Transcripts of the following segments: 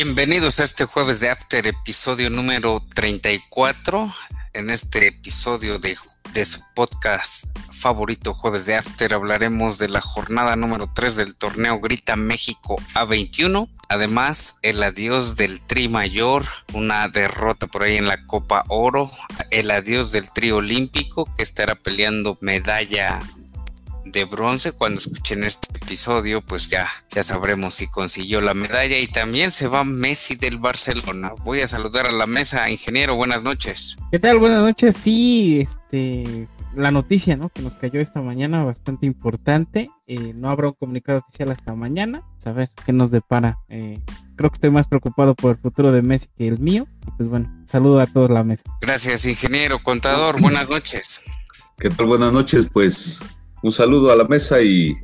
Bienvenidos a este jueves de After, episodio número 34. En este episodio de, de, su podcast favorito, Jueves de After, hablaremos de la jornada número 3 del torneo Grita México A21. Además, el adiós del Tri Mayor, una derrota por ahí en la Copa Oro, el adiós del Tri Olímpico que estará peleando medalla de bronce. Cuando escuchen este episodio, pues ya, ya sabremos si consiguió la medalla. Y también se va Messi del Barcelona. Voy a saludar a la mesa, ingeniero. Buenas noches. ¿Qué tal? Buenas noches. Sí, este, la noticia, ¿no? Que nos cayó esta mañana, bastante importante. Eh, no habrá un comunicado oficial hasta mañana. Pues a ver qué nos depara. Eh, creo que estoy más preocupado por el futuro de Messi que el mío. Pues bueno, saludo a todos la mesa. Gracias, ingeniero, contador. Buenas noches. ¿Qué tal? Buenas noches. Pues un saludo a la mesa y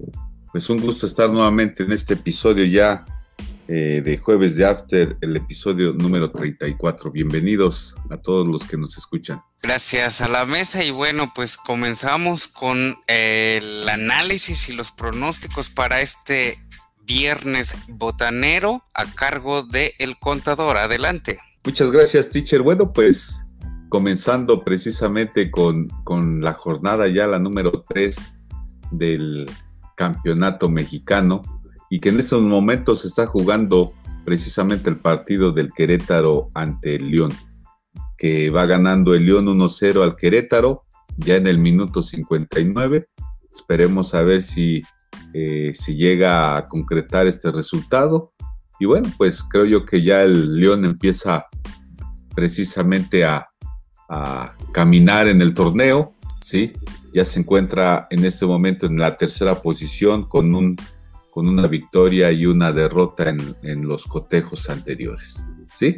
pues un gusto estar nuevamente en este episodio ya eh, de jueves de After, el episodio número 34. Bienvenidos a todos los que nos escuchan. Gracias a la mesa y bueno, pues comenzamos con el análisis y los pronósticos para este viernes botanero a cargo de El Contador. Adelante. Muchas gracias, teacher. Bueno, pues comenzando precisamente con, con la jornada ya, la número 3 del campeonato mexicano y que en estos momentos está jugando precisamente el partido del Querétaro ante el León, que va ganando el León 1-0 al Querétaro ya en el minuto 59. Esperemos a ver si, eh, si llega a concretar este resultado. Y bueno, pues creo yo que ya el León empieza precisamente a, a caminar en el torneo, ¿sí? Ya se encuentra en este momento en la tercera posición con, un, con una victoria y una derrota en, los cotejos anteriores. ¿Sí?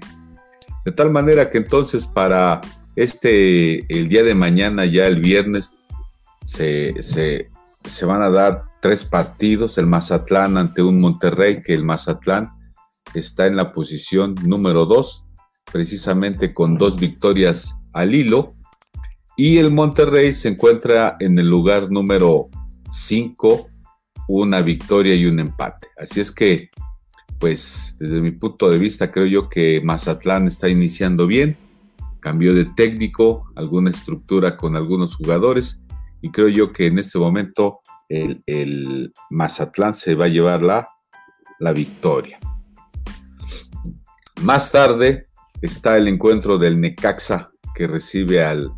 De tal manera que entonces para este, el día de mañana, ya el viernes, se, van a dar tres partidos, el Mazatlán ante un Monterrey, que el Mazatlán está en la posición número dos, precisamente con dos victorias al hilo, y el Monterrey se encuentra en el lugar número 5, una victoria y un empate. Así es que, pues desde mi punto de vista, creo yo que Mazatlán está iniciando bien. Cambió de técnico, alguna estructura con algunos jugadores y creo yo que en este momento el, Mazatlán se va a llevar la, la victoria. Más tarde está el encuentro del Necaxa que recibe al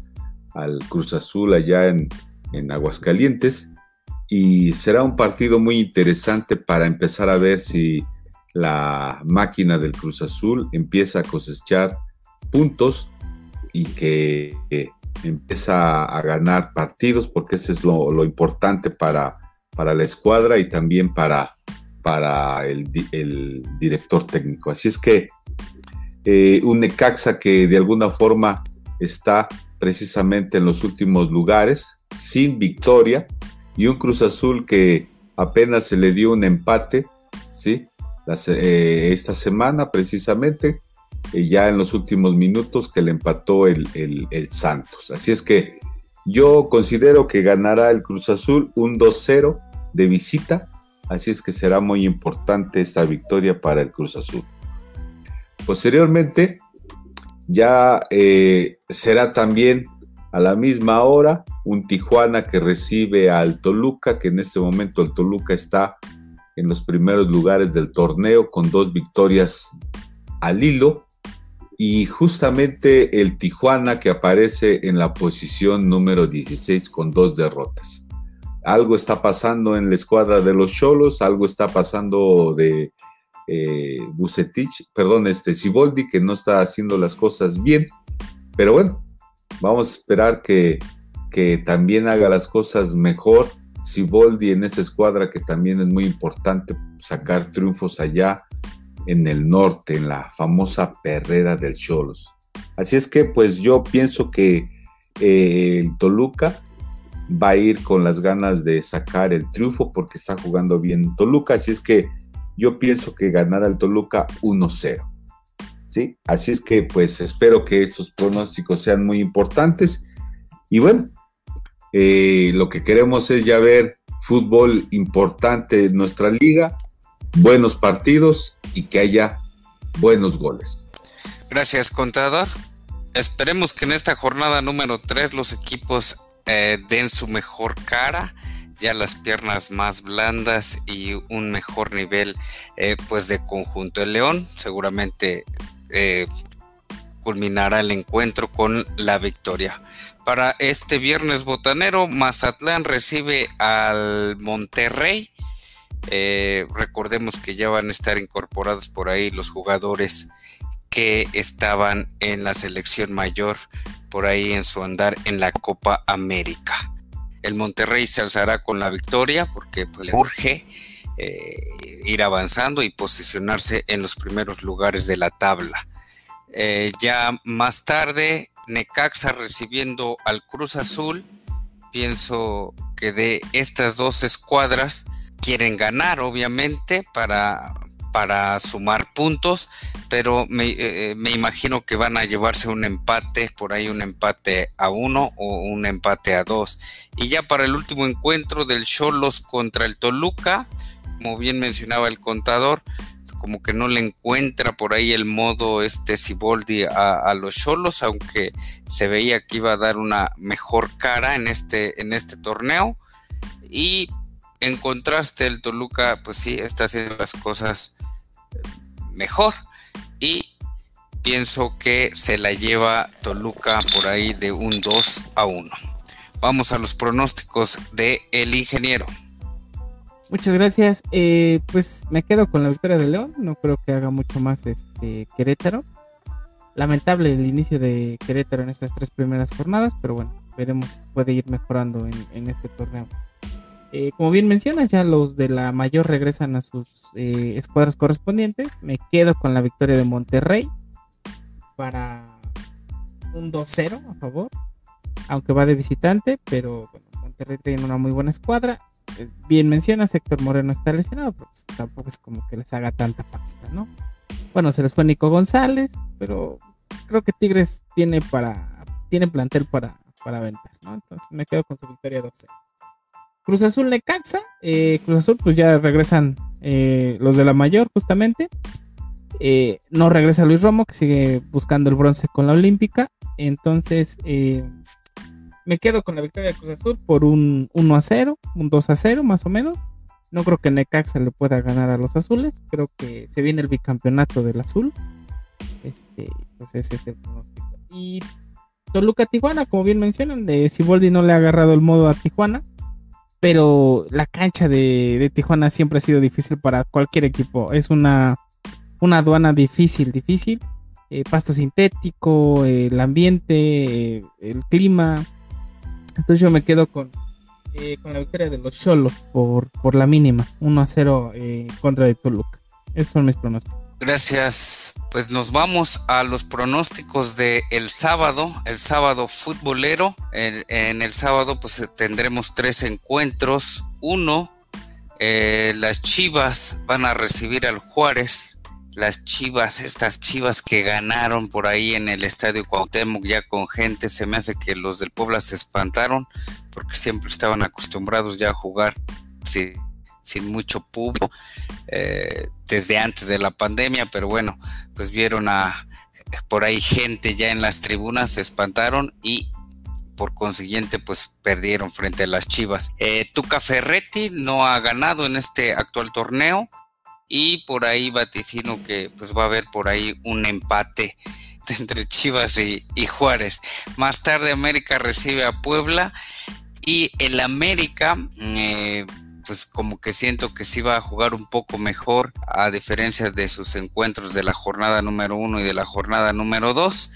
al Cruz Azul allá en, Aguascalientes y será un partido muy interesante para empezar a ver si la máquina del Cruz Azul empieza a cosechar puntos y que empieza a ganar partidos, porque eso es lo, importante para, para, la escuadra y también para, para el, director técnico. Así es que eh, un Necaxa que de alguna forma está precisamente en los últimos lugares, sin victoria, y un Cruz Azul que apenas se le dio un empate, ¿sí? Eh, esta semana precisamente, eh, ya en los últimos minutos que le empató el, el Santos. Así es que yo considero que ganará el Cruz Azul un 2-0 de visita, así es que será muy importante esta victoria para el Cruz Azul. Posteriormente, ya eh, será también a la misma hora un Tijuana que recibe al Toluca, que en este momento el Toluca está en los primeros lugares del torneo con dos victorias al hilo. Y justamente el Tijuana que aparece en la posición número 16 con dos derrotas. Algo está pasando en la escuadra de los Cholos, algo está pasando de eh, Bucetich, perdón, este Siboldi, que no está haciendo las cosas bien. Pero bueno, vamos a esperar que, que también haga las cosas mejor. Siboldi en esa escuadra que también es muy importante sacar triunfos allá en el norte, en la famosa perrera del Cholos. Así es que pues yo pienso que eh, Toluca va a ir con las ganas de sacar el triunfo porque está jugando bien Toluca. Así es que yo pienso que ganará el Toluca 1-0. ¿Sí? Así es que pues espero que estos pronósticos sean muy importantes. Y bueno, eh, lo que queremos es ya ver fútbol importante en nuestra liga, buenos partidos y que haya buenos goles. Gracias, contador. Esperemos que en esta jornada número 3 los equipos eh, den su mejor cara, ya las piernas más blandas y un mejor nivel eh, pues de conjunto. El León seguramente eh, culminará el encuentro con la victoria. Para este viernes botanero, Mazatlán recibe al Monterrey. recordemos que ya van a estar incorporados por ahí los jugadores que estaban en la selección mayor por ahí en su andar en la Copa América. El Monterrey se alzará con la victoria porque pues, le urge eh, ir avanzando y posicionarse en los primeros lugares de la tabla. Eh, ya más tarde, Necaxa recibiendo al Cruz Azul. Pienso que de estas dos escuadras quieren ganar, obviamente, para, para sumar puntos, pero eh, me, imagino que van a llevarse un empate, por ahí un empate a uno o un empate a dos. Y ya para el último encuentro del Cholos contra el Toluca, como bien mencionaba el contador, como que no le encuentra por ahí el modo este Siboldi a, a los Cholos, aunque se veía que iba a dar una mejor cara en este, en este torneo. Y en contraste, el Toluca, pues sí, está haciendo las cosas mejor. Y pienso que se la lleva Toluca por ahí de un 2 a 1. Vamos a los pronósticos de el ingeniero. Muchas gracias. Eh, pues me quedo con la victoria de León. No creo que haga mucho más este Querétaro. Lamentable el inicio de Querétaro en estas tres primeras jornadas, pero bueno, veremos si puede ir mejorando en este torneo. Eh, como bien mencionas, ya los de la mayor regresan a sus eh, escuadras correspondientes. Me quedo con la victoria de Monterrey para un 2-0 a favor, aunque va de visitante, pero bueno, Monterrey tiene una muy buena escuadra. Eh, bien mencionas, Héctor Moreno está lesionado, pero pues tampoco es como que les haga tanta falta, ¿no? Bueno, se les fue Nico González, pero creo que Tigres tiene para tiene plantel para, para aventar, ¿no? Entonces me quedo con su victoria 2-0. Cruz Azul Necaxa. Eh, Cruz Azul, pues ya regresan eh, los de la mayor, justamente. Eh, no regresa Luis Romo, que sigue buscando el bronce con la Olímpica. Entonces, me quedo con la victoria de Cruz Azul por un 1 a 0, un 2 a 0 más o menos. No creo que Necaxa le pueda ganar a los azules. Creo que se viene el bicampeonato del azul. Este, pues ese es el pronóstico. Y Toluca Tijuana, como bien mencionan, de Siboldi no le ha agarrado el modo a Tijuana pero la cancha de, Tijuana siempre ha sido difícil para cualquier equipo. Es una, aduana difícil, difícil. Eh, pasto sintético, el ambiente, eh, el clima. Entonces yo me quedo con, eh, con la victoria de los Cholos por, por la mínima, 1 a 0 contra de Toluca. Esos son mis pronósticos. Gracias. Pues nos vamos a los pronósticos de el sábado, el sábado futbolero. En, el sábado pues tendremos tres encuentros. Uno, eh, las Chivas van a recibir al Juárez. Las Chivas, estas Chivas que ganaron por ahí en el Estadio Cuauhtémoc ya con gente, se me hace que los del Puebla se espantaron porque siempre estaban acostumbrados ya a jugar. Sí sin mucho público eh, desde antes de la pandemia, pero bueno, pues vieron a por ahí gente ya en las tribunas, se espantaron y por consiguiente pues perdieron frente a las Chivas. Eh, Tuca Ferretti no ha ganado en este actual torneo y por ahí vaticino que pues va a haber por ahí un empate entre Chivas y, Juárez. Más tarde América recibe a Puebla y el América eh, pues como que siento que sí va a jugar un poco mejor a diferencia de sus encuentros de la jornada número uno y de la jornada número dos.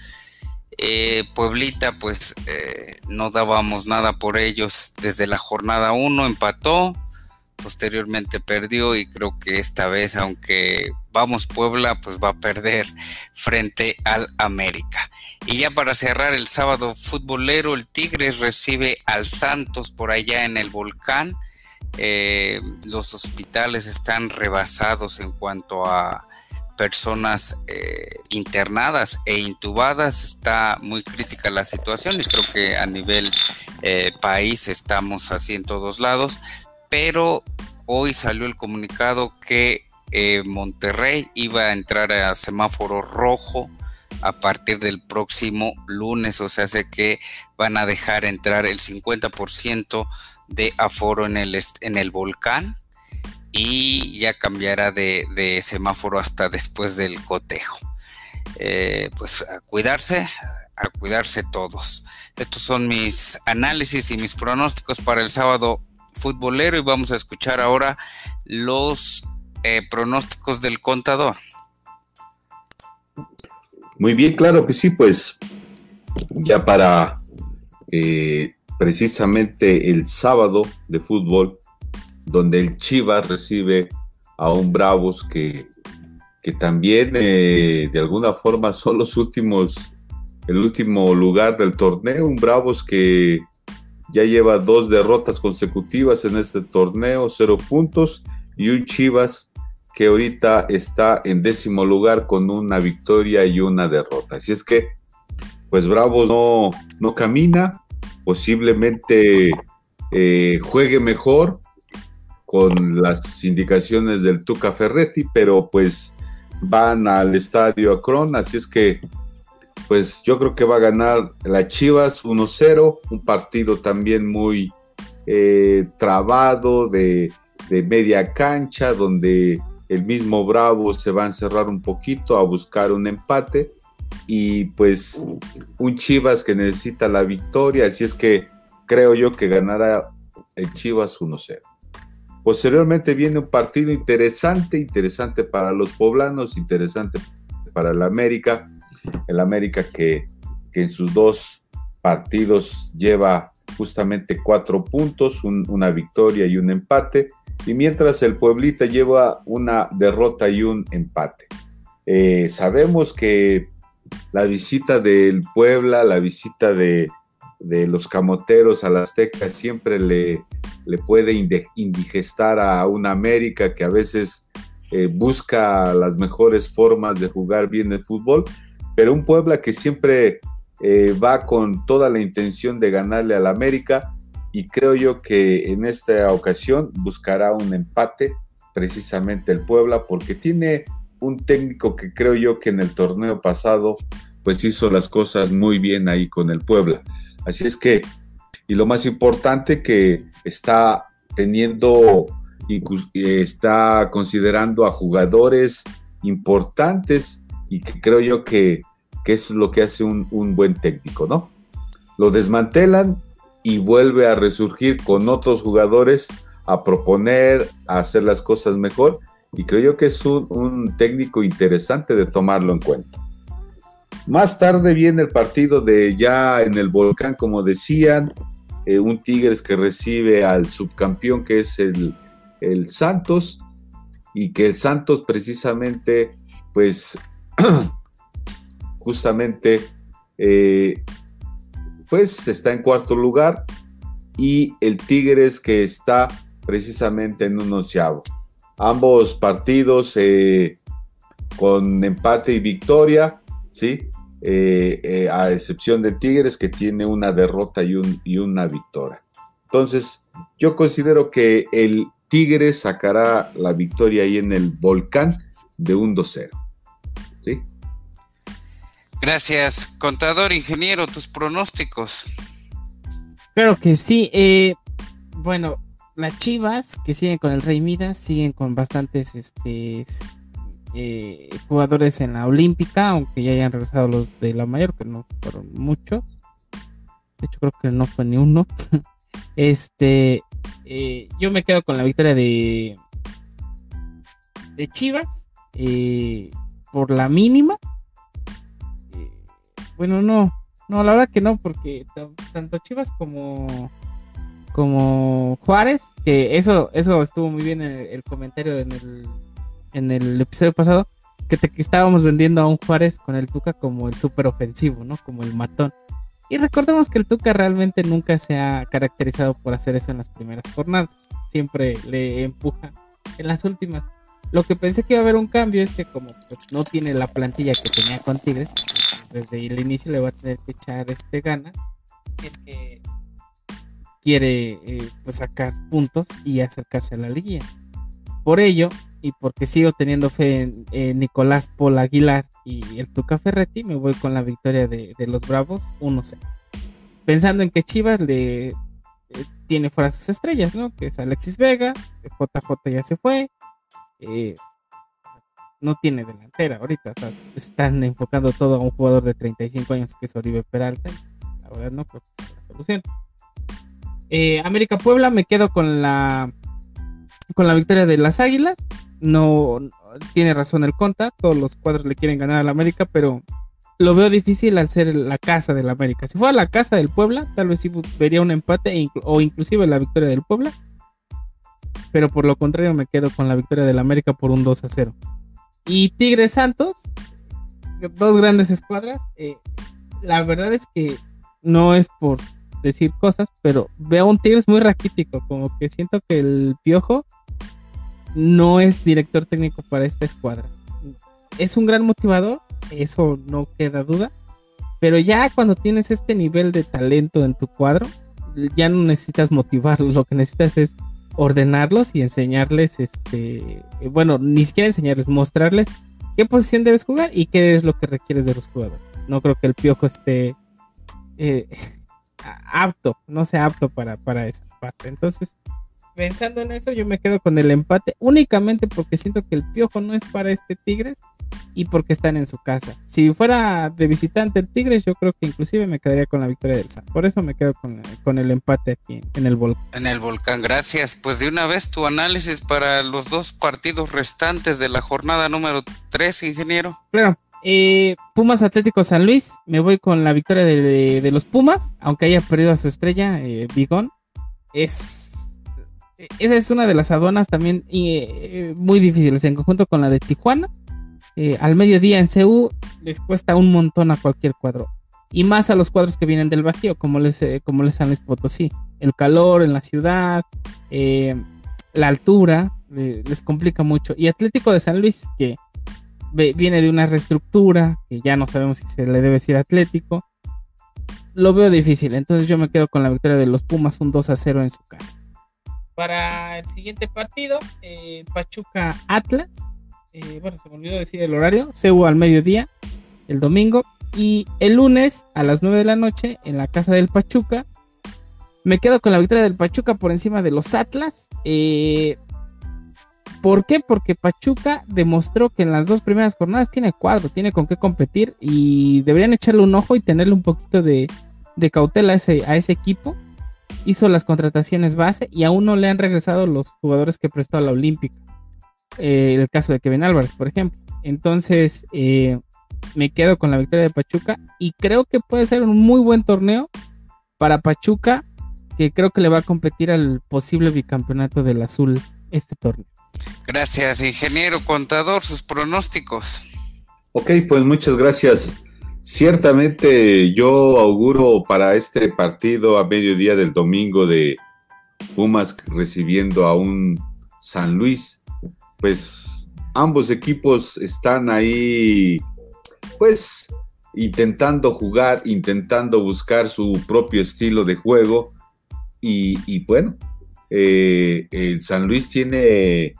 Eh, Pueblita, pues eh, no dábamos nada por ellos desde la jornada uno, empató, posteriormente perdió y creo que esta vez, aunque vamos Puebla, pues va a perder frente al América. Y ya para cerrar el sábado futbolero, el Tigres recibe al Santos por allá en el volcán. Eh, los hospitales están rebasados en cuanto a personas eh, internadas e intubadas. Está muy crítica la situación y creo que a nivel eh, país estamos así en todos lados. Pero hoy salió el comunicado que Monterrey iba a entrar a semáforo rojo a partir del próximo lunes, o sea, sé que van a dejar entrar el 50% de aforo en el, en el volcán y ya cambiará de, semáforo hasta después del cotejo. Eh, pues a cuidarse, a cuidarse todos. Estos son mis análisis y mis pronósticos para el sábado futbolero y vamos a escuchar ahora los eh, pronósticos del contador. Muy bien, claro que sí, pues ya para eh, precisamente el sábado de fútbol, donde el Chivas recibe a un Bravos que, que también eh, de alguna forma son los últimos, el último lugar del torneo, un Bravos que ya lleva dos derrotas consecutivas en este torneo, cero puntos, y un Chivas que ahorita está en décimo lugar con una victoria y una derrota. Así es que, pues Bravos no, no camina, posiblemente eh, juegue mejor con las indicaciones del Tuca Ferretti, pero pues van al estadio Akron, así es que pues yo creo que va a ganar la Chivas 1-0, un partido también muy eh, trabado de, de media cancha, donde el mismo Bravo se va a encerrar un poquito a buscar un empate y pues un Chivas que necesita la victoria, así es que creo yo que ganará el Chivas 1-0. Posteriormente viene un partido interesante, interesante para los poblanos, interesante para el América, el América que, que en sus dos partidos lleva justamente cuatro puntos, una victoria y un empate, y mientras el Pueblita lleva una derrota y un empate. Eh, sabemos que la visita del Puebla, la visita de, los camoteros a la Azteca siempre le, le puede indigestar a una América que a veces eh, busca las mejores formas de jugar bien el fútbol, pero un Puebla que siempre eh, va con toda la intención de ganarle al América y creo yo que en esta ocasión buscará un empate precisamente el Puebla porque tiene un técnico que creo yo que en el torneo pasado pues hizo las cosas muy bien ahí con el Puebla. Así es que, y lo más importante que está teniendo, está considerando a jugadores importantes y que creo yo que, que es lo que hace un, un buen técnico, ¿no? Lo desmantelan y vuelve a resurgir con otros jugadores a proponer, a hacer las cosas mejor. Y creo yo que es un, técnico interesante de tomarlo en cuenta. Más tarde viene el partido de ya en el volcán, como decían, eh, un Tigres que recibe al subcampeón que es el, el Santos y que el Santos precisamente, pues, justamente eh, pues está en cuarto lugar y el Tigres que está precisamente en un onceavo. Ambos partidos eh, con empate y victoria, ¿sí? Eh, eh, a excepción de Tigres que tiene una derrota y, y una victoria. Entonces, yo considero que el Tigres sacará la victoria ahí en el volcán de un 2-0. Gracias, contador, ingeniero, tus pronósticos. Claro que sí. Eh, bueno, las Chivas que siguen con el Rey Midas siguen con bastantes este, eh, jugadores en la Olímpica, aunque ya hayan regresado los de la mayor, que no fueron muchos. De hecho, creo que no fue ni uno. este, eh, yo me quedo con la victoria de de Chivas por la mínima bueno, no. No, la verdad que no, porque tanto Chivas como como Juárez, que eso eso estuvo muy bien el, el comentario en el, en el episodio pasado, que, te, estábamos vendiendo a un Juárez con el Tuca como el súper ofensivo, ¿no? Como el matón. Y recordemos que el Tuca realmente nunca se ha caracterizado por hacer eso en las primeras jornadas. Siempre le empuja en las últimas. Lo que pensé que iba a haber un cambio es que como pues, no tiene la plantilla que tenía con Tigres, desde el inicio le va a tener que echar este gana. Es que quiere eh, pues sacar puntos y acercarse a la liga. Por ello, y porque sigo teniendo fe en, Nicolás Paul Aguilar y el Tuca Ferretti, me voy con la victoria de, los Bravos 1-0. Pensando en que Chivas le eh, tiene fuera sus estrellas, ¿no? Que es Alexis Vega, JJ ya se fue, eh, no tiene delantera ahorita, están enfocando todo a un jugador de 35 años que es Oribe Peralta, la verdad no creo que sea la solución. Eh, América Puebla me quedo con la con la victoria de las Águilas. No tiene razón el Conta, todos los cuadros le quieren ganar al América, pero lo veo difícil al ser la casa del América. Si fuera la casa del Puebla, tal vez sí vería un empate e o inclusive la victoria del Puebla. Pero por lo contrario me quedo con la victoria del América por un 2 a 0. Y Tigres Santos, dos grandes escuadras. Eh, la verdad es que no es por decir cosas, pero veo un Tigres muy raquítico, como que siento que el Piojo no es director técnico para esta escuadra. Es un gran motivador, eso no queda duda, pero ya cuando tienes este nivel de talento en tu cuadro, ya no necesitas motivarlos, lo que necesitas es ordenarlos y enseñarles, este, bueno, ni siquiera enseñarles, mostrarles qué posición debes jugar y qué es lo que requieres de los jugadores. No creo que el Piojo esté eh, apto, no sea apto para, para esa parte. Entonces, pensando en eso, yo me quedo con el empate únicamente porque siento que el piojo no es para este Tigres y porque están en su casa. Si fuera de visitante el Tigres, yo creo que inclusive me quedaría con la victoria del San. Por eso me quedo con, el empate aquí en el volcán. En el volcán, gracias. Pues de una vez tu análisis para los dos partidos restantes de la jornada número 3, ingeniero. Claro. Eh, Pumas Atlético San Luis, me voy con la victoria de, los Pumas, aunque haya perdido a su estrella, eh, Bigón. Es, esa es una de las aduanas también eh, muy difíciles en conjunto con la de Tijuana. Al mediodía en CU les cuesta un montón a cualquier cuadro. Y más a los cuadros que vienen del Bajío, como les, como les San Luis Potosí. El calor en la ciudad, la altura, les complica mucho. Y Atlético de San Luis, que viene de una reestructura, que ya no sabemos si se le debe decir Atlético. Lo veo difícil, entonces yo me quedo con la victoria de los Pumas, un 2 a 0 en su casa. Para el siguiente partido, eh, Pachuca Atlas. Eh, bueno, se me olvidó decir el horario. Cebu al mediodía, el domingo. Y el lunes a las 9 de la noche, en la casa del Pachuca. Me quedo con la victoria del Pachuca por encima de los Atlas. Eh, ¿Por qué? Porque Pachuca demostró que en las dos primeras jornadas tiene cuadro, tiene con qué competir y deberían echarle un ojo y tenerle un poquito de, cautela a ese, a ese, equipo. Hizo las contrataciones base y aún no le han regresado los jugadores que prestó a la Olímpica. Eh, el caso de Kevin Álvarez, por ejemplo. Entonces, eh, me quedo con la victoria de Pachuca y creo que puede ser un muy buen torneo para Pachuca, que creo que le va a competir al posible bicampeonato del azul este torneo. Gracias, ingeniero contador, sus pronósticos. Ok, pues muchas gracias. Ciertamente yo auguro para este partido a mediodía del domingo de Pumas recibiendo a un San Luis, pues ambos equipos están ahí, pues intentando jugar, intentando buscar su propio estilo de juego y, bueno, eh, el San Luis tiene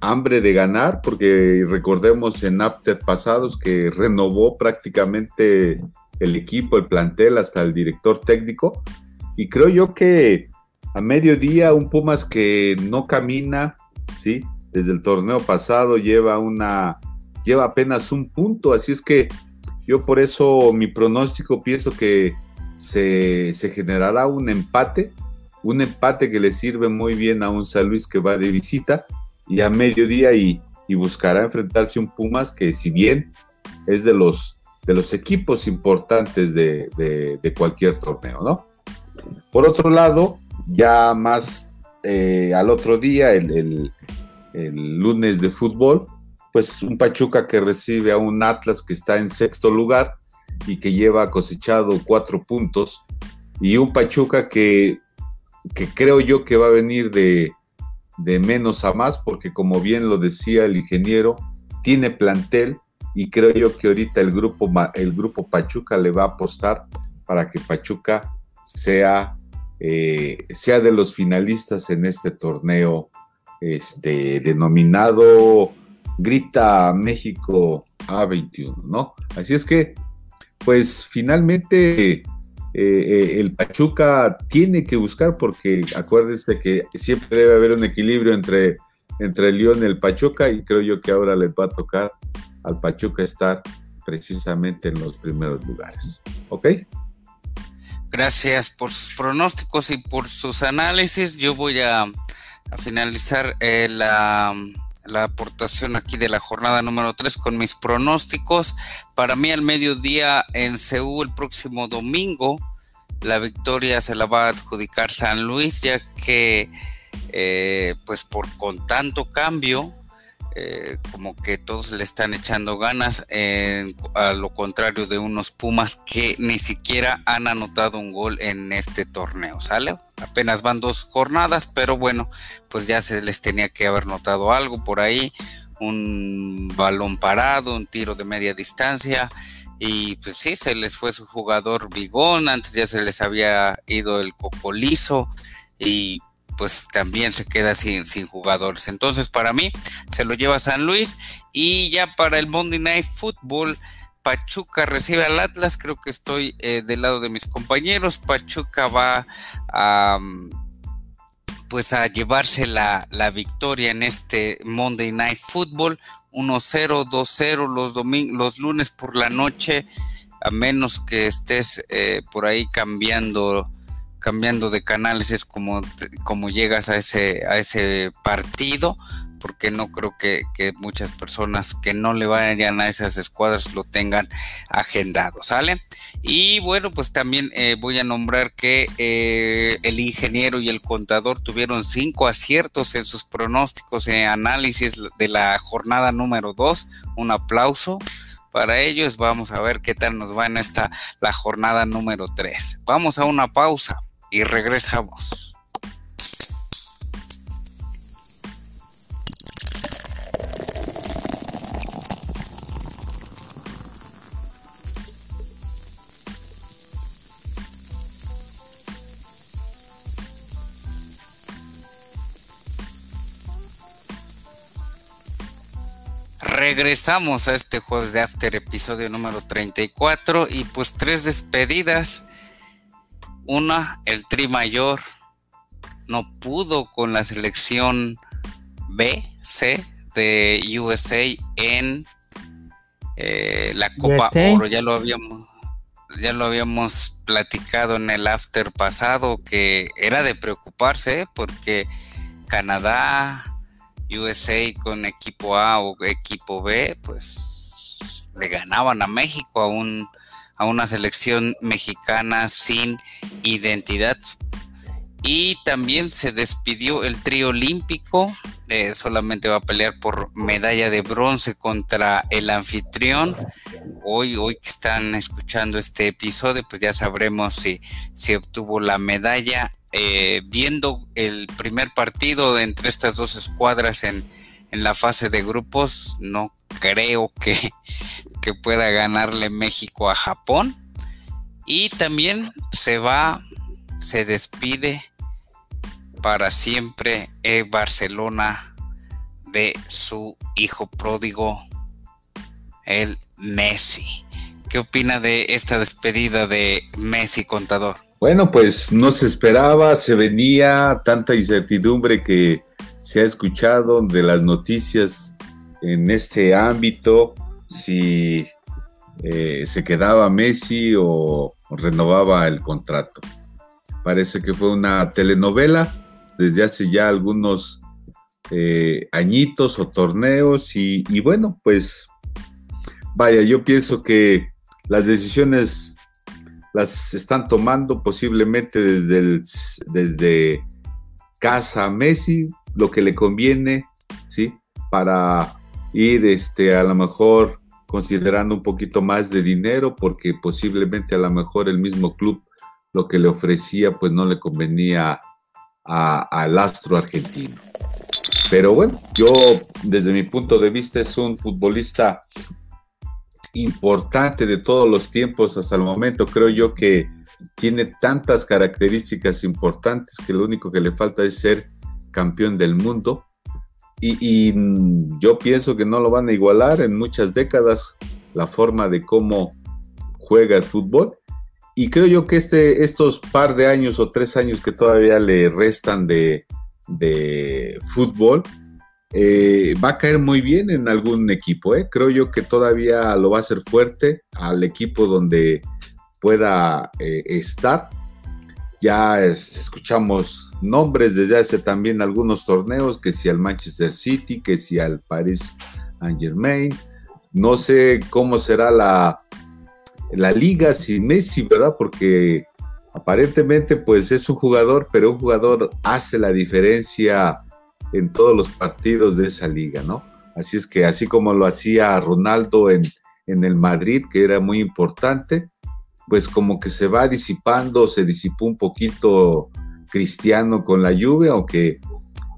hambre de ganar, porque recordemos en after pasados que renovó prácticamente el equipo, el plantel, hasta el director técnico. Y creo yo que a mediodía un Pumas que no camina, ¿sí? Desde el torneo pasado lleva una, lleva apenas un punto, así es que yo por eso mi pronóstico pienso que se, se generará un empate, un empate que le sirve muy bien a un San Luis que va de visita y a mediodía y, buscará enfrentarse a un Pumas que si bien es de los, de los equipos importantes de, cualquier torneo, ¿no? Por otro lado, ya más eh, al otro día, el, lunes de fútbol, pues un Pachuca que recibe a un Atlas que está en sexto lugar y que lleva cosechado cuatro puntos, y un Pachuca que, que creo yo que va a venir de, de menos a más, porque como bien lo decía el ingeniero, tiene plantel y creo yo que ahorita el grupo, el grupo Pachuca le va a apostar para que Pachuca sea, eh, sea de los finalistas en este torneo este, denominado Grita México A21, ¿no? Así es que, pues finalmente eh, eh, el Pachuca tiene que buscar, porque acuérdense que siempre debe haber un equilibrio entre, entre el León y el Pachuca, y creo yo que ahora les va a tocar al Pachuca estar precisamente en los primeros lugares. ¿Ok? Gracias por sus pronósticos y por sus análisis. Yo voy a, finalizar eh, la, la, aportación aquí de la jornada número 3 con mis pronósticos. Para mí al mediodía en Seúl el próximo domingo, la victoria se la va a adjudicar San Luis, ya que eh, pues por con tanto cambio eh, como que todos le están echando ganas, a lo contrario de unos Pumas que ni siquiera han anotado un gol en este torneo, ¿sale? Apenas van dos jornadas, pero bueno, pues ya se les tenía que haber notado algo por ahí, un balón parado, un tiro de media distancia. Y pues sí, se les fue su jugador Bigón, antes ya se les había ido el Cocolizo y pues también se queda sin, sin jugadores. Entonces, para mí, se lo lleva San Luis. Y ya para el Monday Night Football, Pachuca recibe al Atlas. Creo que estoy eh, del lado de mis compañeros. Pachuca va a. pues a llevarse la, victoria en este Monday Night Football. 1-0, 2-0 los, los lunes por la noche, a menos que estés eh, por ahí cambiando cambiando de canales es como, como llegas a ese, a ese partido, porque no creo que, muchas personas que no le vayan a esas escuadras lo tengan agendado, ¿sale? Y bueno, pues también eh, voy a nombrar que eh, el ingeniero y el contador tuvieron cinco aciertos en sus pronósticos y análisis de la jornada número dos. Un aplauso para ellos. Vamos a ver qué tal nos va en esta la jornada número tres. Vamos a una pausa y regresamos. regresamos a este jueves de After, episodio número 34 y pues tres despedidas una, el Tri Mayor no pudo con la selección B, C de USA en eh, la Copa Oro. Ya lo habíamos, ya lo habíamos platicado en el after pasado que era de preocuparse porque Canadá, USA con equipo A o equipo B, pues le ganaban a México a un a una selección mexicana sin identidad. Y también se despidió el trío olímpico, eh, solamente va a pelear por medalla de bronce contra el anfitrión. Hoy, hoy que están escuchando este episodio, pues ya sabremos si, si obtuvo la medalla. Eh, viendo el primer partido entre estas dos escuadras en, en la fase de grupos, no creo que, que pueda ganarle México a Japón. Y también se va, se despide para siempre en Barcelona de su hijo pródigo, el Messi. ¿Qué opina de esta despedida de Messi, contador? Bueno, pues no se esperaba, se venía tanta incertidumbre que se ha escuchado de las noticias en este ámbito si eh, se quedaba Messi o, renovaba el contrato. Parece que fue una telenovela desde hace ya algunos eh, añitos o torneos y, bueno, pues vaya, yo pienso que las decisiones las están tomando posiblemente desde, desde casa Messi, lo que le conviene, ¿sí? Para ir este, a lo mejor considerando un poquito más de dinero porque posiblemente a lo mejor el mismo club lo que le ofrecía pues no le convenía al astro argentino. Pero bueno, yo desde mi punto de vista es un futbolista importante de todos los tiempos hasta el momento. Creo yo que tiene tantas características importantes que lo único que le falta es ser campeón del mundo y, yo pienso que no lo van a igualar en muchas décadas la forma de cómo juega el fútbol. Y creo yo que este, estos par de años o tres años que todavía le restan de, fútbol, eh, va a caer muy bien en algún equipo. ¿eh? Creo yo que todavía lo va a hacer fuerte al equipo donde pueda eh, estar ya escuchamos nombres desde hace también algunos torneos, que si al Manchester City, que si al Paris Saint Germain. No sé cómo será la, la liga sin Messi, ¿verdad? Porque aparentemente pues es un jugador, pero un jugador hace la diferencia en todos los partidos de esa liga, ¿no? Así es que así como lo hacía Ronaldo en, en el Madrid, que era muy importante, pues como que se va disipando, se disipó un poquito Cristiano con la lluvia, aunque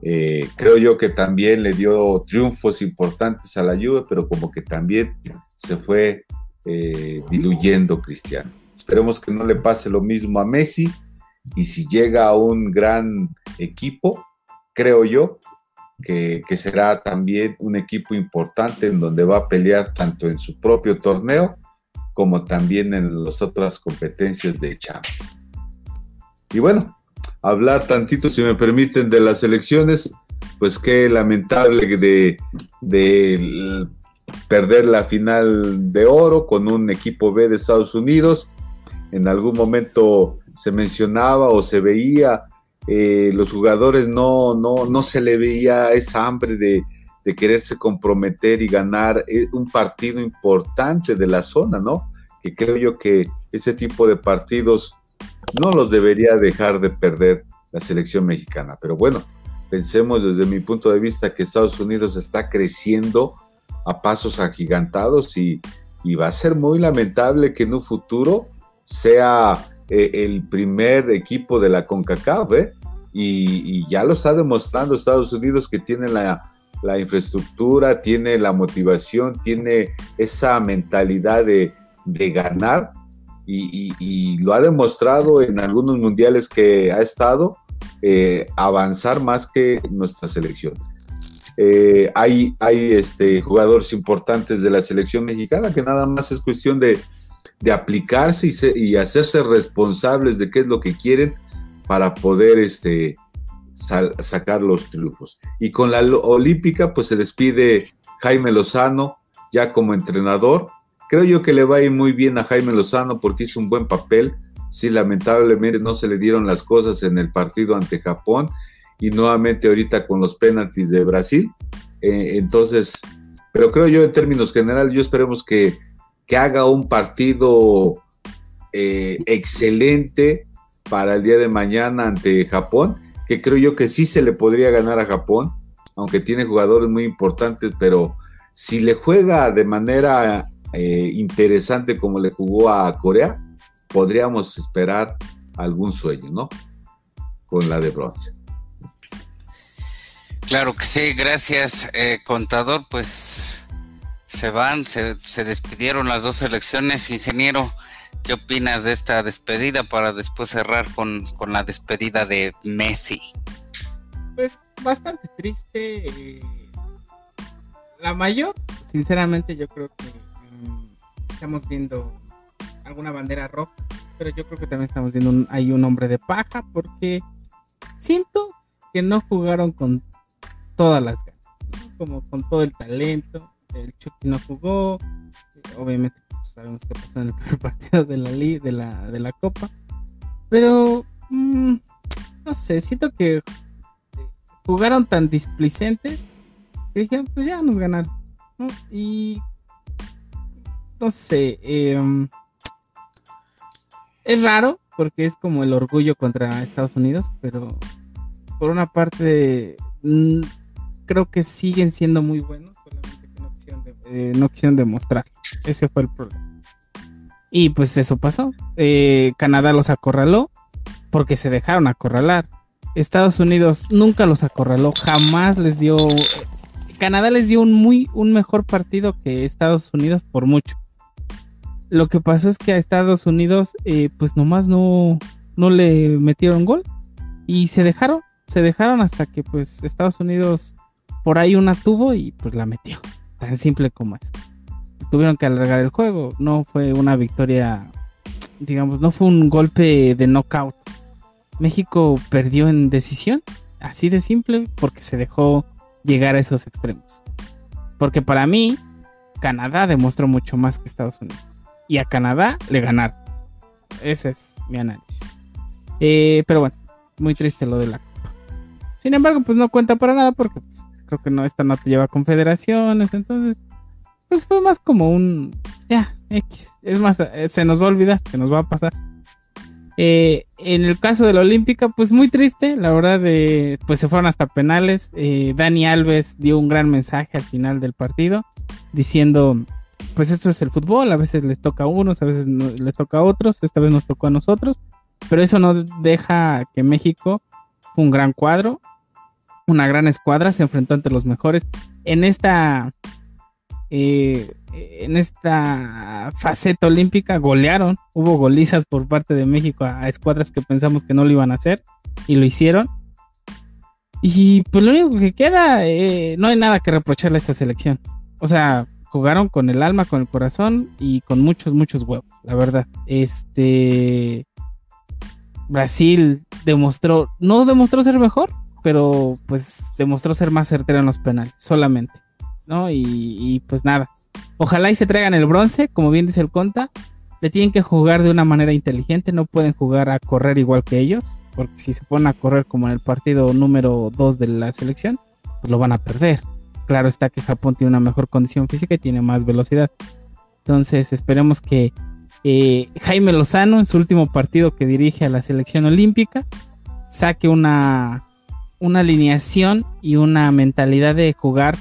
eh, creo yo que también le dio triunfos importantes a la lluvia, pero como que también se fue eh, diluyendo Cristiano. Esperemos que no le pase lo mismo a Messi y si llega a un gran equipo, creo yo que, que será también un equipo importante en donde va a pelear tanto en su propio torneo como también en las otras competencias de Champions. Y bueno, hablar tantito, si me permiten, de las elecciones, pues qué lamentable de, de perder la final de oro con un equipo B de Estados Unidos. En algún momento se mencionaba o se veía, eh, los jugadores no, no, no se le veía esa hambre de, de quererse comprometer y ganar eh, un partido importante de la zona, ¿no? Que creo yo que ese tipo de partidos no los debería dejar de perder la selección mexicana. Pero bueno, pensemos desde mi punto de vista que Estados Unidos está creciendo a pasos agigantados y, va a ser muy lamentable que en un futuro sea eh, el primer equipo de la CONCACAF, ¿eh? y, ya lo está demostrando Estados Unidos que tiene la, la infraestructura, tiene la motivación, tiene esa mentalidad de, ganar y, lo ha demostrado en algunos mundiales que ha estado, eh, avanzar más que nuestra selección. Eh, hay hay este, jugadores importantes de la selección mexicana que nada más es cuestión de, aplicarse y, y, hacerse responsables de qué es lo que quieren para poder este, sacar los triunfos. Y con la olímpica, pues se despide Jaime Lozano ya como entrenador. Creo yo que le va a ir muy bien a Jaime Lozano porque hizo un buen papel. Sí, lamentablemente no se le dieron las cosas en el partido ante Japón y nuevamente ahorita con los penaltis de Brasil. Eh, entonces, pero creo yo en términos generales, yo esperemos que, que haga un partido eh, excelente para el día de mañana ante Japón que creo yo que sí se le podría ganar a Japón, aunque tiene jugadores muy importantes, pero si le juega de manera eh, interesante como le jugó a Corea, podríamos esperar algún sueño, ¿no? Con la de bronce. Claro que sí, gracias, eh, contador. Pues se van, se, se despidieron las dos elecciones, ingeniero. ¿Qué opinas de esta despedida para después cerrar con, la despedida de Messi? Pues bastante triste. Eh, la mayor, sinceramente, yo creo que mm, estamos viendo alguna bandera roja, pero yo creo que también estamos viendo un, hay un hombre de paja porque siento que no jugaron con todas las ganas, como con todo el talento. El Chucky no jugó, obviamente sabemos qué pasó en el primer partido de la, de la, de la Copa. Pero, mm, no sé, siento que jugaron tan displicentes que dijeron, pues ya nos ganaron. Y, no sé, em, es raro porque es como el orgullo contra Estados Unidos, pero por una parte, mm, creo que siguen siendo muy buenos, eh, no quisieron demostrar. Ese fue el problema. Y pues eso pasó. Eh, Canadá los acorraló porque se dejaron acorralar. Estados Unidos nunca los acorraló, jamás les dio. Canadá les dio un muy un mejor partido que Estados Unidos por mucho. Lo que pasó es que a Estados Unidos, eh, pues nomás no, no le metieron gol y se dejaron, se dejaron hasta que pues Estados Unidos por ahí una tuvo y pues la metió. Tan simple como eso. Tuvieron que alargar el juego. No fue una victoria, digamos, no fue un golpe de knockout. México perdió en decisión. Así de simple porque se dejó llegar a esos extremos. Porque para mí, Canadá demostró mucho más que Estados Unidos. Y a Canadá le ganaron. Ese es mi análisis. Eh, pero bueno, muy triste lo de la Copa. Sin embargo, pues no cuenta para nada porque pues, creo que no, esta no te lleva a confederaciones. Entonces, pues fue más como un... Ya, X. Es más, eh, se nos va a olvidar, se nos va a pasar. Eh, en el caso de la Olímpica, pues muy triste, la verdad, de, pues se fueron hasta penales. Dani Alves dio un gran mensaje al final del partido, diciendo pues esto es el fútbol, a veces les toca a unos, a veces les toca a otros, esta vez nos tocó a nosotros, pero eso no deja que México un gran cuadro, una gran escuadra, se enfrentó ante los mejores. En esta, eh, en esta faceta olímpica golearon, hubo golizas por parte de México a, escuadras que pensamos que no lo iban a hacer y lo hicieron. Y pues lo único que queda, eh, no hay nada que reprocharle a esta selección. O sea, jugaron con el alma, con el corazón y con muchos, muchos huevos, la verdad. Este. Brasil demostró, no demostró ser mejor, pero pues demostró ser más certero en los penales, solamente, ¿no? Y, pues nada. Ojalá y se traigan el bronce, como bien dice el Conta. Le tienen que jugar de una manera inteligente, no pueden jugar a correr igual que ellos, porque si se ponen a correr como en el partido número 2 de la selección, pues lo van a perder claro está que Japón tiene una mejor condición física y tiene más velocidad. Entonces esperemos que eh, Jaime Lozano en su último partido que dirige a la selección olímpica saque una, una alineación y una mentalidad de jugar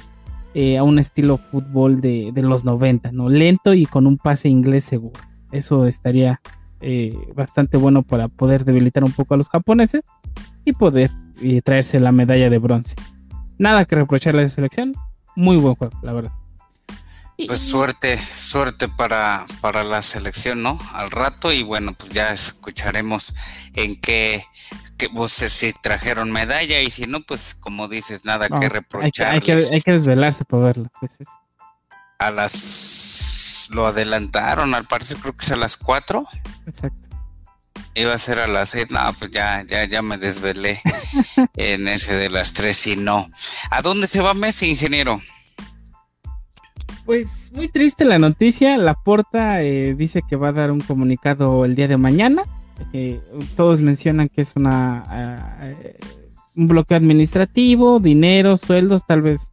eh, a un estilo fútbol de, los 90, ¿no? Lento y con un pase inglés seguro. Eso estaría eh, bastante bueno para poder debilitar un poco a los japoneses y poder traerse la medalla de bronce. Nada que reprocharle a la selección. Muy buen juego, la verdad. Pues suerte, suerte para, para la selección, ¿no? Al rato y bueno, pues ya escucharemos en qué, que, pues, si trajeron medalla y si no, pues como dices, nada que reprochar. Hay, que, desvelarse para verlo. A las... Lo adelantaron, al parecer creo que es a las 4. Exacto. Iba a ser a las seis, no, pues ya, ya, ya me desvelé en ese de las tres y no. ¿A dónde se va Messi, ingeniero? Pues muy triste la noticia. La Porta eh, dice que va a dar un comunicado el día de mañana. Eh, todos mencionan que es una eh, un bloqueo administrativo, dinero, sueldos, tal vez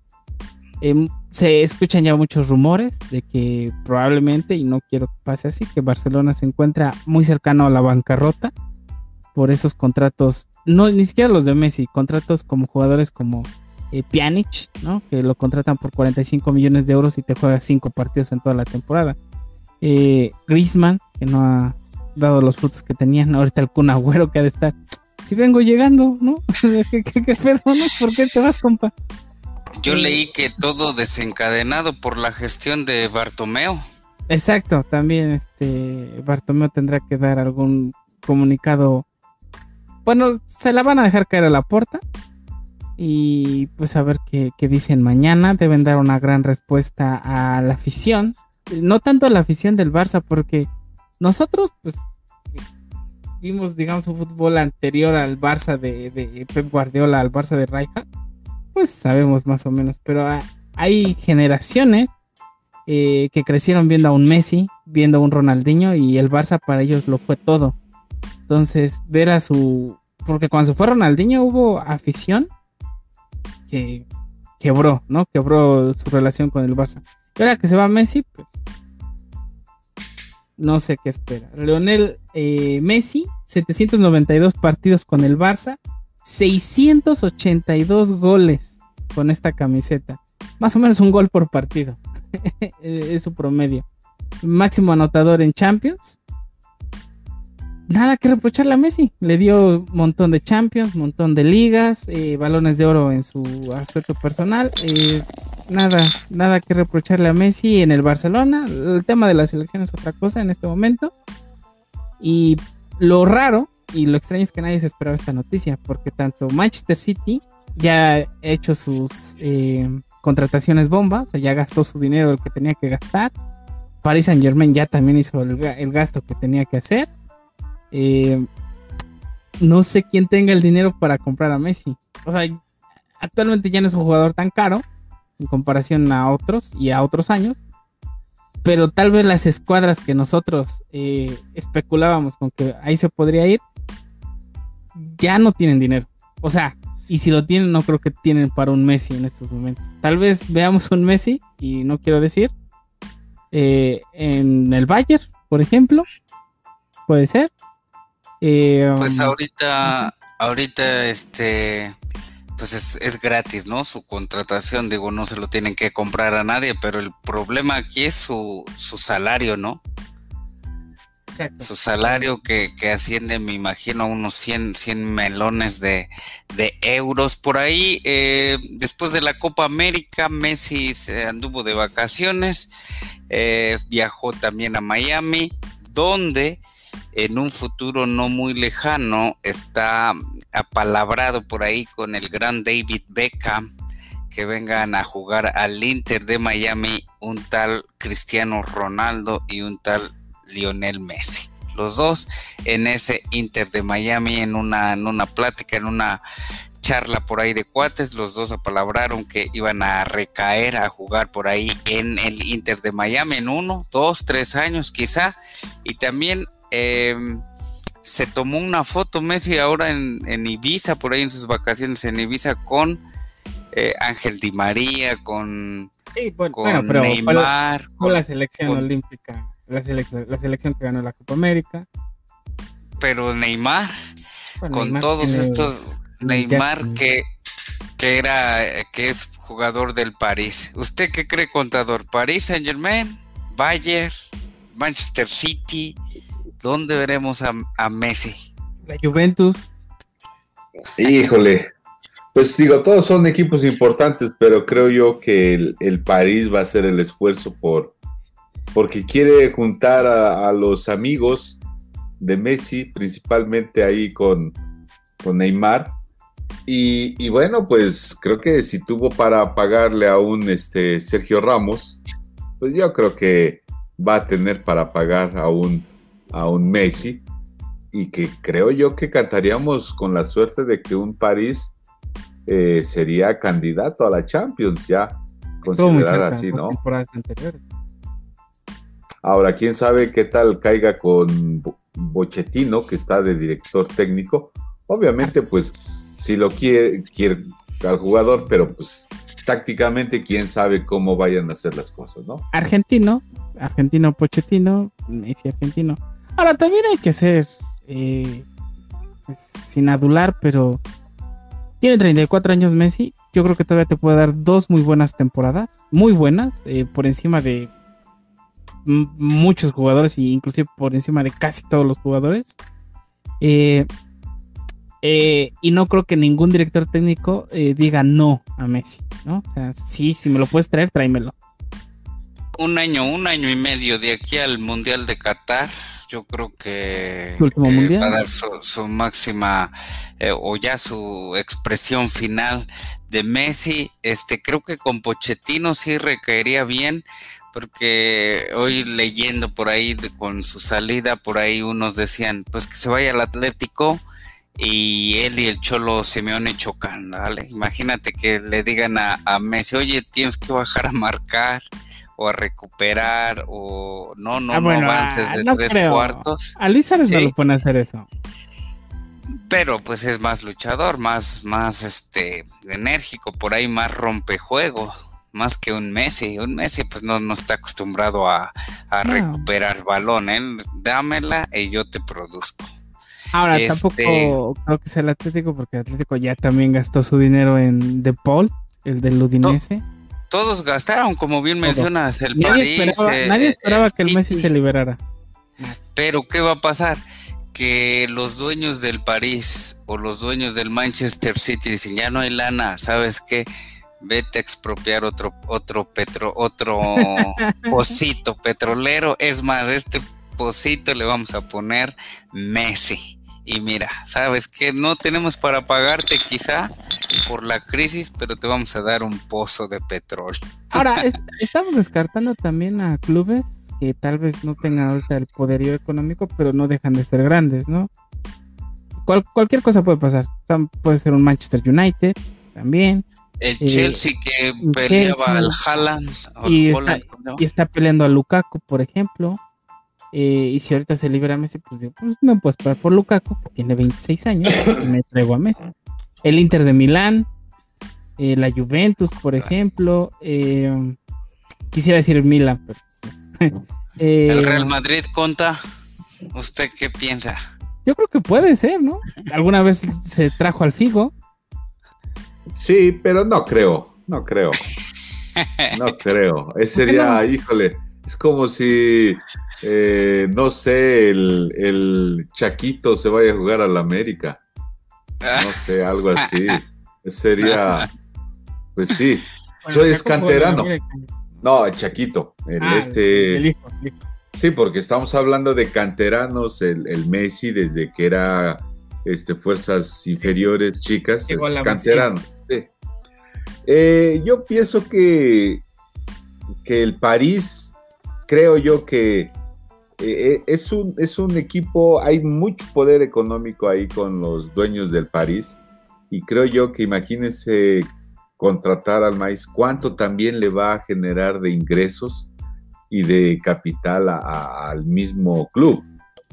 em, se escuchan ya muchos rumores de que probablemente, y no quiero que pase así, que Barcelona se encuentra muy cercano a la bancarrota por esos contratos, no ni siquiera los de Messi, contratos como jugadores como eh, Pjanic, ¿no? Que lo contratan por 45 millones de euros y te juega 5 partidos en toda la temporada. Eh, Griezmann, que no ha dado los frutos que tenían, ahorita el Kun Agüero que ha de estar, si vengo llegando, ¿no? ¿Qué, qué, pedo, no? ¿Por qué te vas, compa? Yo leí que todo desencadenado por la gestión de Bartomeo. Exacto, también este Bartomeo tendrá que dar algún comunicado. Bueno, se la van a dejar caer a la puerta. Y pues a ver qué, dicen mañana. Deben dar una gran respuesta a la afición. No tanto a la afición del Barça, porque nosotros, pues, vimos, digamos, un fútbol anterior al Barça de, Pep Guardiola, al Barça de Rijkaard pues sabemos más o menos, pero hay generaciones eh, que crecieron viendo a un Messi, viendo a un Ronaldinho y el Barça para ellos lo fue todo. Entonces, ver a su... Porque cuando se fue Ronaldinho hubo afición que quebró, ¿no? Quebró su relación con el Barça. Y ahora que se va Messi, pues no sé qué espera. Leonel eh, Messi, 792 partidos con el Barça, 682 goles con esta camiseta. Más o menos un gol por partido. es su promedio. Máximo anotador en Champions. Nada que reprocharle a Messi. Le dio un montón de Champions, un montón de ligas, eh, balones de oro en su aspecto personal. Eh, nada, nada que reprocharle a Messi en el Barcelona. El tema de la selección es otra cosa en este momento. Y lo raro y lo extraño es que nadie se esperaba esta noticia, porque tanto Manchester City ya ha hecho sus eh, contrataciones bombas, o sea, ya gastó su dinero el que tenía que gastar. Paris Saint Germain ya también hizo el, gasto que tenía que hacer. Eh, no sé quién tenga el dinero para comprar a Messi. O sea, actualmente ya no es un jugador tan caro en comparación a otros y a otros años. Pero tal vez las escuadras que nosotros eh, especulábamos con que ahí se podría ir, ya no tienen dinero. O sea, y si lo tienen, no creo que tienen para un Messi en estos momentos. Tal vez veamos un Messi, y no quiero decir, eh, en el Bayern, por ejemplo. Puede ser. Eh, pues um, ahorita, ahorita, este, pues es, gratis, ¿no? Su contratación, digo, no se lo tienen que comprar a nadie, pero el problema aquí es su, su salario, ¿no? Exacto. Su salario que, asciende, me imagino, a unos 100, 100 melones de, euros por ahí. Eh, después de la Copa América, Messi se anduvo de vacaciones, eh, viajó también a Miami, donde en un futuro no muy lejano está apalabrado por ahí con el gran David Beckham que vengan a jugar al Inter de Miami un tal Cristiano Ronaldo y un tal Lionel Messi. Los dos en ese Inter de Miami en una, en una plática, en una charla por ahí de cuates, los dos apalabraron que iban a recaer a jugar por ahí en el Inter de Miami en uno, dos, tres años quizá, y también Em, se tomó una foto Messi ahora en, Ibiza, por ahí en sus vacaciones en Ibiza con eh, Ángel Di María, con, Neymar. Con, la selección olímpica, la, selección que ganó la Copa América. Pero Neymar, con todos estos, Neymar que, que era, que es jugador del París. ¿Usted qué cree, contador? ¿París Saint Germain? ¿Bayern? ¿Manchester City? ¿Dónde veremos a, Messi? La Juventus. Híjole. Pues digo, todos son equipos importantes, pero creo yo que el, París va a hacer el esfuerzo por porque quiere juntar a, los amigos de Messi, principalmente ahí con, con Neymar. Y, bueno, pues creo que si tuvo para pagarle a un este, Sergio Ramos, pues yo creo que va a tener para pagar a un a un Messi y que creo yo que cantaríamos con la suerte de que un París eh, sería candidato a la Champions ya considerar así, ¿no? Ahora, quién sabe qué tal caiga con Bochetino, que está de director técnico. Obviamente, pues, si lo quiere, quiere al jugador, pero pues tácticamente, quién sabe cómo vayan a hacer las cosas, ¿no? Argentino, argentino Pochettino, Messi argentino. Ahora, también hay que ser eh, pues, sin adular, pero tiene 34 años Messi. Yo creo que todavía te puede dar dos muy buenas temporadas, muy buenas, eh, por encima de muchos jugadores e inclusive por encima de casi todos los jugadores. Eh, y no creo que ningún director técnico diga no a Messi, ¿no? O sea, sí, si me lo puedes traer, tráemelo. Un año, un año y medio de aquí al Mundial de Qatar yo creo que va a dar su, máxima eh, o ya su expresión final de Messi. Este, creo que con Pochettino sí recaería bien, porque hoy leyendo por ahí con su salida, por ahí unos decían, pues que se vaya al Atlético y él y el Cholo Simeone chocan, ¿vale? Imagínate que le digan a, a Messi, oye, tienes que bajar a marcar o a recuperar o no, no, ah, no avances de tres cuartos. A Luis Suárez no lo pueden hacer eso. Pero pues es más luchador, más, más este enérgico, por ahí más rompejuego, más que un Messi. Un Messi pues no, no está acostumbrado a, recuperar balón, ¿eh? dámela y yo te produzco. Ahora este tampoco creo que sea el Atlético, porque el Atlético ya también gastó su dinero en De Paul, el del Udinese todos gastaron, como bien mencionas, el nadie París. Esperaba, eh, nadie esperaba que el Messi se liberara. Pero ¿qué va a pasar? Que los dueños del París o los dueños del Manchester City dicen, ya no hay lana, ¿sabes qué? Vete a expropiar otro, otro petro, otro pocito petrolero. Es más, este pocito le vamos a poner Messi y mira, sabes que no tenemos para pagarte quizá por la crisis, pero te vamos a dar un pozo de petróleo. Ahora, estamos descartando también a clubes que tal vez no tengan ahorita el poderío económico, pero no dejan de ser grandes, ¿no? cualquier cosa puede pasar. puede ser un Manchester United también. El eh, Chelsea que peleaba al Haaland. Y, está, peleando a Lukaku, por ejemplo. Eh, y si ahorita se libera Messi, pues, pues me puedo esperar por Lukaku, que tiene 26 años, y me traigo a Messi. El Inter de Milán, eh, la Juventus, por ejemplo. quisiera decir Milan, pero. el Real Madrid, Conta. ¿Usted qué piensa? Yo creo que puede ser, ¿no? Alguna vez se trajo al Figo. Sí, pero no creo, no creo. No creo. Ese sería, híjole, es como si, eh, no sé, el, Chaquito se vaya a jugar a la América. No sé, algo así. Sería, pues sí. Soy escanterano. No, el Chaquito, el ah, este. el hijo. Sí, porque estamos hablando de canteranos, el, Messi desde que era este, fuerzas inferiores, chicas, es canterano. Eh, yo pienso que, que el París, creo yo que eh, eh, es, un, es un equipo, hay mucho poder económico ahí con los dueños del París y creo yo que imagínense contratar al maíz, cuánto también le va a generar de ingresos y de capital al mismo club.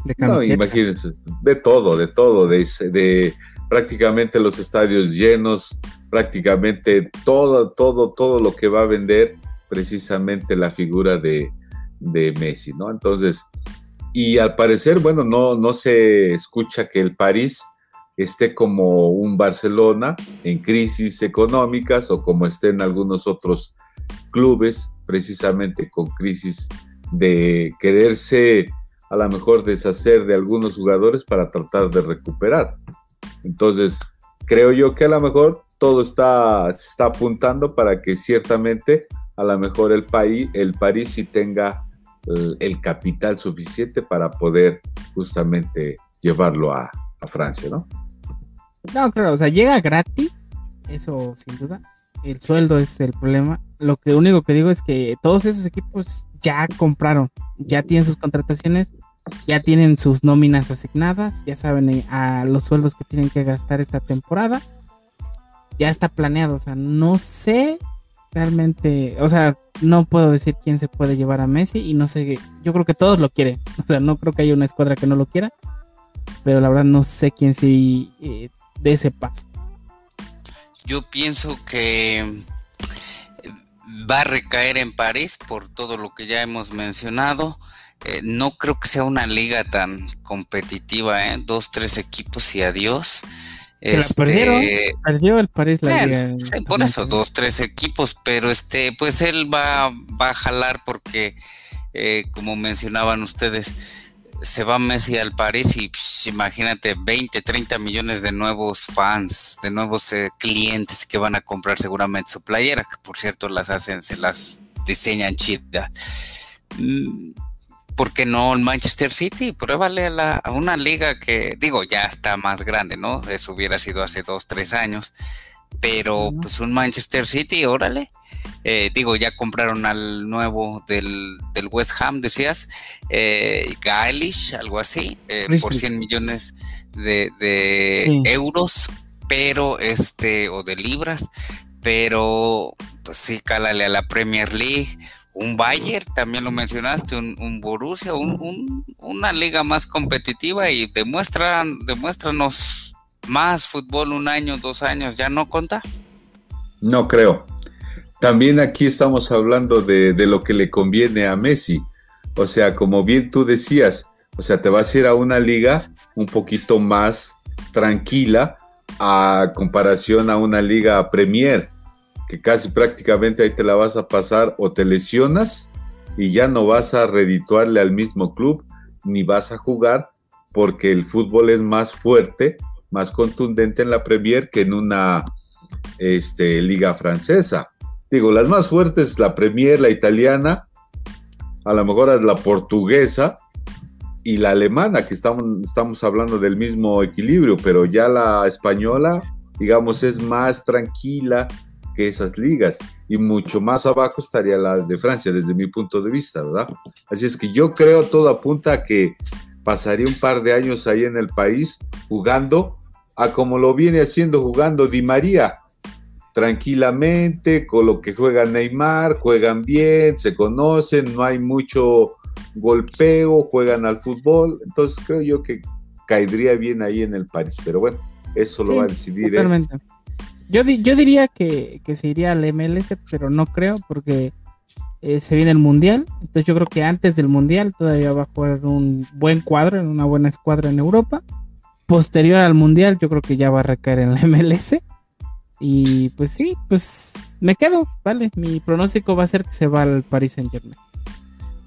De no, imagínense, de todo, de todo, de, de prácticamente los estadios llenos, prácticamente todo, todo, todo lo que va a vender precisamente la figura de, de Messi, ¿no? Entonces, y al parecer, bueno, no, no se escucha que el París esté como un Barcelona en crisis económicas o como estén algunos otros clubes precisamente con crisis de quererse a lo mejor deshacer de algunos jugadores para tratar de recuperar. Entonces, creo yo que a lo mejor todo está, está apuntando para que ciertamente a lo mejor el país, el París sí tenga el, capital suficiente para poder justamente llevarlo a, Francia, ¿no? No, claro, o sea, llega gratis, eso sin duda, el sueldo es el problema. Lo que único que digo es que todos esos equipos ya compraron, ya tienen sus contrataciones, ya tienen sus nóminas asignadas, ya saben eh, a los sueldos que tienen que gastar esta temporada. Ya está planeado, o sea, no sé realmente, o sea, no puedo decir quién se puede llevar a Messi y no sé, yo creo que todos lo quieren, o sea, no creo que haya una escuadra que no lo quiera, pero la verdad no sé quién sí eh, de ese paso yo pienso que va a recaer en París por todo lo que ya hemos mencionado. Eh, no creo que sea una liga tan competitiva, ¿eh? Dos, tres equipos y adiós. Este, perdieron, perdió el París la liga. por eso, dos, tres equipos, pero este, pues él va, va a jalar porque, como mencionaban ustedes, se va Messi al París y imagínate 20, 30 millones de nuevos fans, de nuevos eh, clientes que van a comprar seguramente su playera, que por cierto las hacen, se las diseñan chida. Mm, ¿Por qué no el Manchester City? Pruébale a, la, a una liga que, digo, ya está más grande, ¿no? Eso hubiera sido hace dos, tres años pero pues un Manchester City, órale. Eh, digo, ya compraron al nuevo del, West Ham, decías, eh, algo así, eh, por 100 millones de, euros, pero este, o de libras, pero pues sí, cálale a la Premier League, un Bayern, también lo mencionaste, un, un Borussia, un, una liga más competitiva y demuestran, demuéstranos más fútbol un año, dos años, ¿ya no conta? No creo. También aquí estamos hablando de, lo que le conviene a Messi. O sea, como bien tú decías, o sea, te vas a ir a una liga un poquito más tranquila a comparación a una liga Premier, que casi prácticamente ahí te la vas a pasar o te lesionas y ya no vas a redituarle al mismo club ni vas a jugar porque el fútbol es más fuerte más contundente en la Premier que en una este, liga francesa. Digo, las más fuertes, la Premier, la italiana, a lo mejor es la portuguesa, y la alemana, que estamos, estamos hablando del mismo equilibrio, pero ya la española, digamos, es más tranquila que esas ligas y mucho más abajo estaría la de Francia desde mi punto de vista, ¿verdad? Así es que yo creo todo apunta a que pasaría un par de años ahí en el país jugando a como lo viene haciendo jugando Di María, tranquilamente, con lo que juega Neymar, juegan bien, se conocen, no hay mucho golpeo, juegan al fútbol, entonces creo yo que caería bien ahí en el París, pero bueno, eso lo va a decidir. Yo, yo diría que, se iría al MLS, pero no creo porque eh, se viene el Mundial, entonces yo creo que antes del Mundial todavía va a jugar un buen cuadro, en una buena escuadra en Europa. Posterior al Mundial yo creo que ya va a recaer en la MLS. Y pues sí, pues me quedo, vale. Mi pronóstico va a ser que se va al Paris Saint Germain.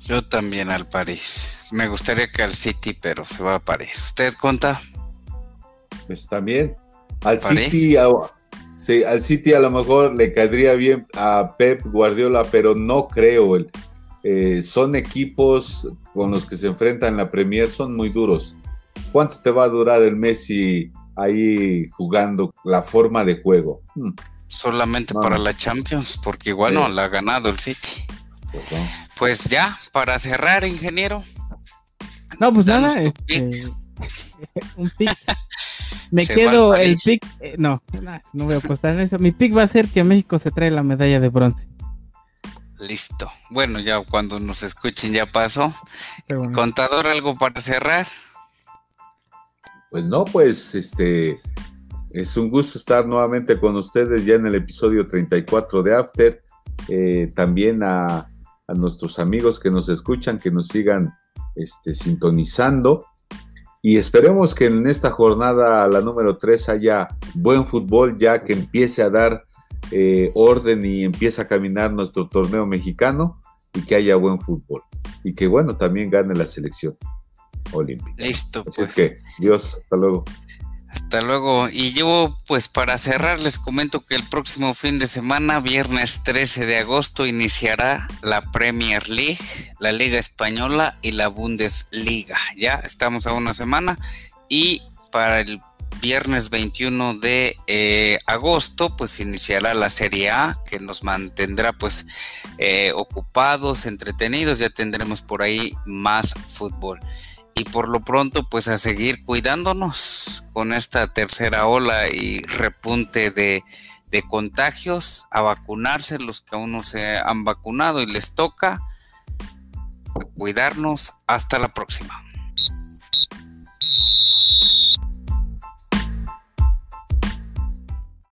Yo también al París. Me gustaría que al City, pero se va a París. ¿Usted cuenta? Pues también. Al City, a, sí, al City a lo mejor le caería bien a Pep Guardiola, pero no creo. Eh, son equipos con los que se enfrentan en la Premier, son muy duros. ¿Cuánto te va a durar el Messi ahí jugando la forma de juego? Hmm. Solamente para la Champions, porque igual no la ha ganado el City. Pues, pues, ya, para cerrar, ingeniero. No, pues nada, este, un pick. Me quedo el pick. Eh, no, no voy a apostar en eso. Mi pick va a ser que México se trae la medalla de bronce. Listo. Bueno, ya cuando nos escuchen ya pasó. Contador, algo para cerrar. Pues no, pues este es un gusto estar nuevamente con ustedes ya en el episodio 34 de After. Eh, también a, a nuestros amigos que nos escuchan, que nos sigan este, sintonizando. Y esperemos que en esta jornada, la número 3, haya buen fútbol, ya que empiece a dar eh, orden y empiece a caminar nuestro torneo mexicano y que haya buen fútbol. Y que, bueno, también gane la selección olímpica. Listo, Así pues. que, Dios, hasta luego. Hasta luego. Y yo, pues para cerrar, les comento que el próximo fin de semana, viernes 13 de agosto, iniciará la Premier League, la Liga Española y la Bundesliga. Ya estamos a una semana. Y para el viernes 21 de eh, agosto, pues iniciará la Serie A, que nos mantendrá pues eh, ocupados, entretenidos. Ya tendremos por ahí más fútbol y por lo pronto pues a seguir cuidándonos con esta tercera ola y repunte de, contagios, a vacunarse los que aún no se han vacunado y les toca cuidarnos. Hasta la próxima.